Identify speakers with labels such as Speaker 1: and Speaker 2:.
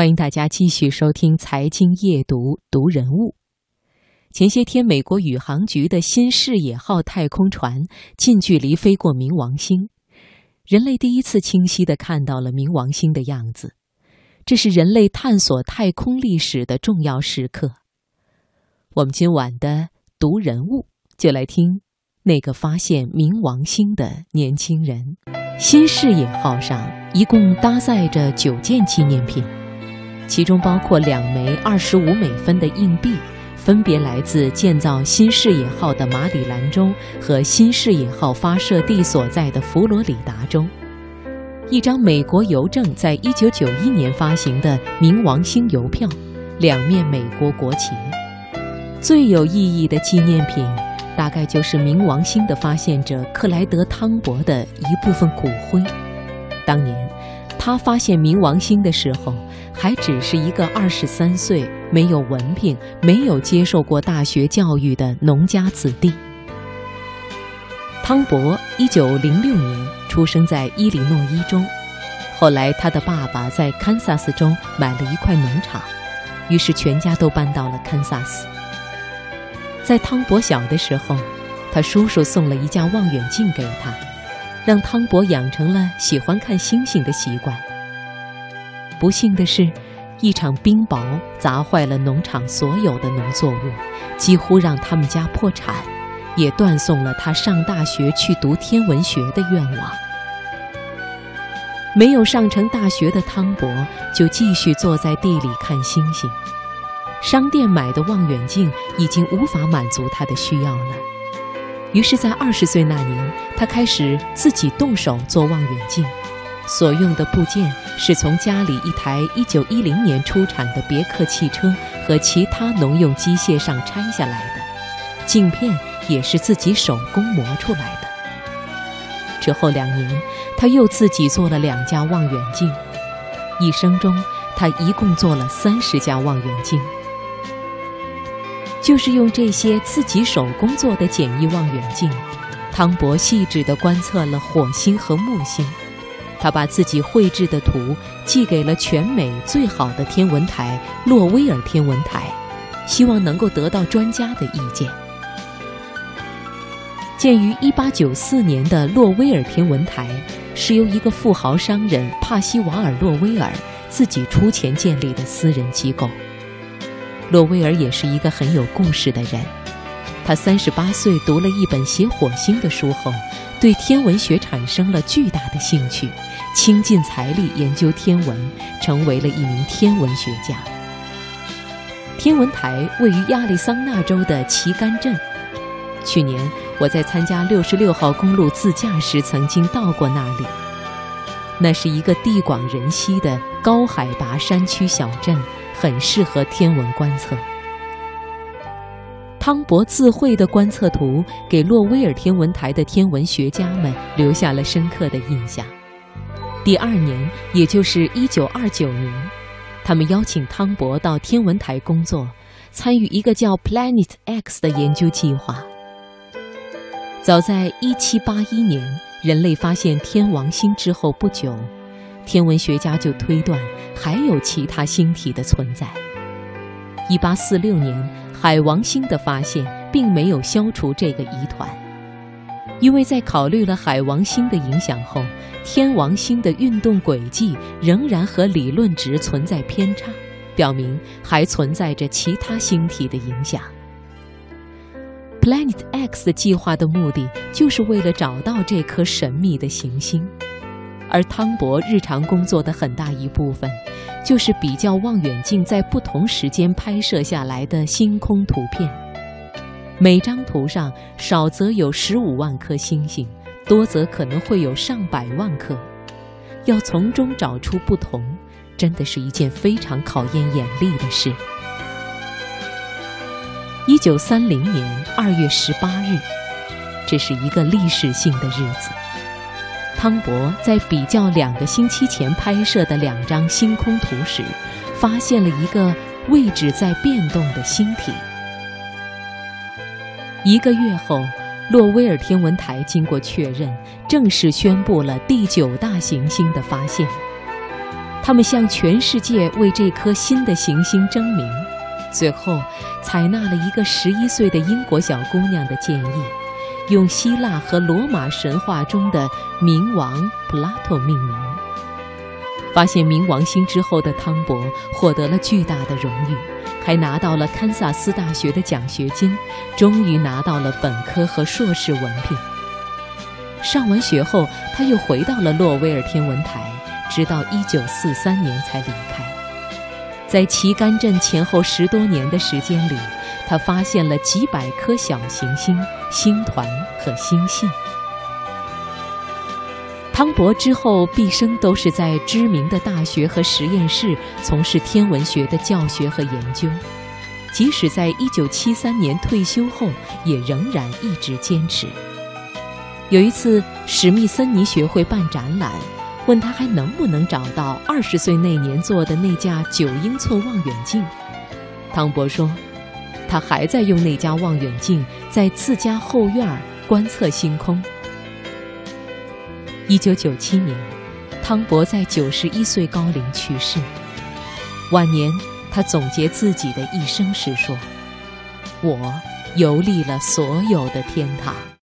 Speaker 1: 欢迎大家继续收听《财经夜读》读人物。前些天，美国宇航局的新视野号太空船近距离飞过冥王星，人类第一次清晰地看到了冥王星的样子。这是人类探索太空历史的重要时刻。我们今晚的读人物就来听那个发现冥王星的年轻人。新视野号上一共搭载着九件纪念品。其中包括两枚二十五美分的硬币，分别来自建造新视野号的马里兰州和新视野号发射地所在的佛罗里达州；一张美国邮政在一九九一年发行的冥王星邮票，两面美国国旗。最有意义的纪念品，大概就是冥王星的发现者克莱德·汤博的一部分骨灰。当年，他发现冥王星的时候。还只是一个二十三岁、没有文凭、没有接受过大学教育的农家子弟。汤博一九零六年出生在伊利诺伊州，后来他的爸爸在堪萨斯州买了一块农场，于是全家都搬到了堪萨斯。在汤博小的时候，他叔叔送了一架望远镜给他，让汤博养成了喜欢看星星的习惯。不幸的是，一场冰雹砸坏了农场所有的农作物，几乎让他们家破产，也断送了他上大学去读天文学的愿望。没有上成大学的汤博就继续坐在地里看星星。商店买的望远镜已经无法满足他的需要了，于是，在二十岁那年，他开始自己动手做望远镜。所用的部件是从家里一台1910年出产的别克汽车和其他农用机械上拆下来的，镜片也是自己手工磨出来的。之后两年，他又自己做了两架望远镜，一生中他一共做了三十架望远镜。就是用这些自己手工做的简易望远镜，汤博细致地观测了火星和木星。他把自己绘制的图寄给了全美最好的天文台——洛威尔天文台，希望能够得到专家的意见。建于1894年的洛威尔天文台是由一个富豪商人帕西瓦尔·洛威尔自己出钱建立的私人机构。洛威尔也是一个很有故事的人。他38岁读了一本写火星的书后，对天文学产生了巨大的兴趣。倾尽财力研究天文，成为了一名天文学家。天文台位于亚利桑那州的旗杆镇。去年我在参加六十六号公路自驾时，曾经到过那里。那是一个地广人稀的高海拔山区小镇，很适合天文观测。汤博自绘的观测图给洛威尔天文台的天文学家们留下了深刻的印象。第二年，也就是一九二九年，他们邀请汤博到天文台工作，参与一个叫 Planet X 的研究计划。早在一七八一年，人类发现天王星之后不久，天文学家就推断还有其他星体的存在。一八四六年，海王星的发现并没有消除这个疑团。因为在考虑了海王星的影响后，天王星的运动轨迹仍然和理论值存在偏差，表明还存在着其他星体的影响。Planet X 计划的目的就是为了找到这颗神秘的行星，而汤博日常工作的很大一部分，就是比较望远镜在不同时间拍摄下来的星空图片。每张图上少则有十五万颗星星，多则可能会有上百万颗。要从中找出不同，真的是一件非常考验眼力的事。一九三零年二月十八日，这是一个历史性的日子。汤博在比较两个星期前拍摄的两张星空图时，发现了一个位置在变动的星体。一个月后，洛威尔天文台经过确认，正式宣布了第九大行星的发现。他们向全世界为这颗新的行星争名，最后采纳了一个十一岁的英国小姑娘的建议，用希腊和罗马神话中的冥王普拉托命名。发现冥王星之后的汤博获得了巨大的荣誉，还拿到了堪萨斯大学的奖学金，终于拿到了本科和硕士文凭。上完学后，他又回到了洛威尔天文台，直到1943年才离开。在旗杆镇前后十多年的时间里，他发现了几百颗小行星、星团和星系。汤博之后毕生都是在知名的大学和实验室从事天文学的教学和研究，即使在1973年退休后，也仍然一直坚持。有一次，史密森尼学会办展览，问他还能不能找到二十岁那年做的那架九英寸望远镜。汤博说，他还在用那家望远镜在自家后院观测星空。一九九七年，汤博在九十一岁高龄去世。晚年，他总结自己的一生时说：“我游历了所有的天堂。”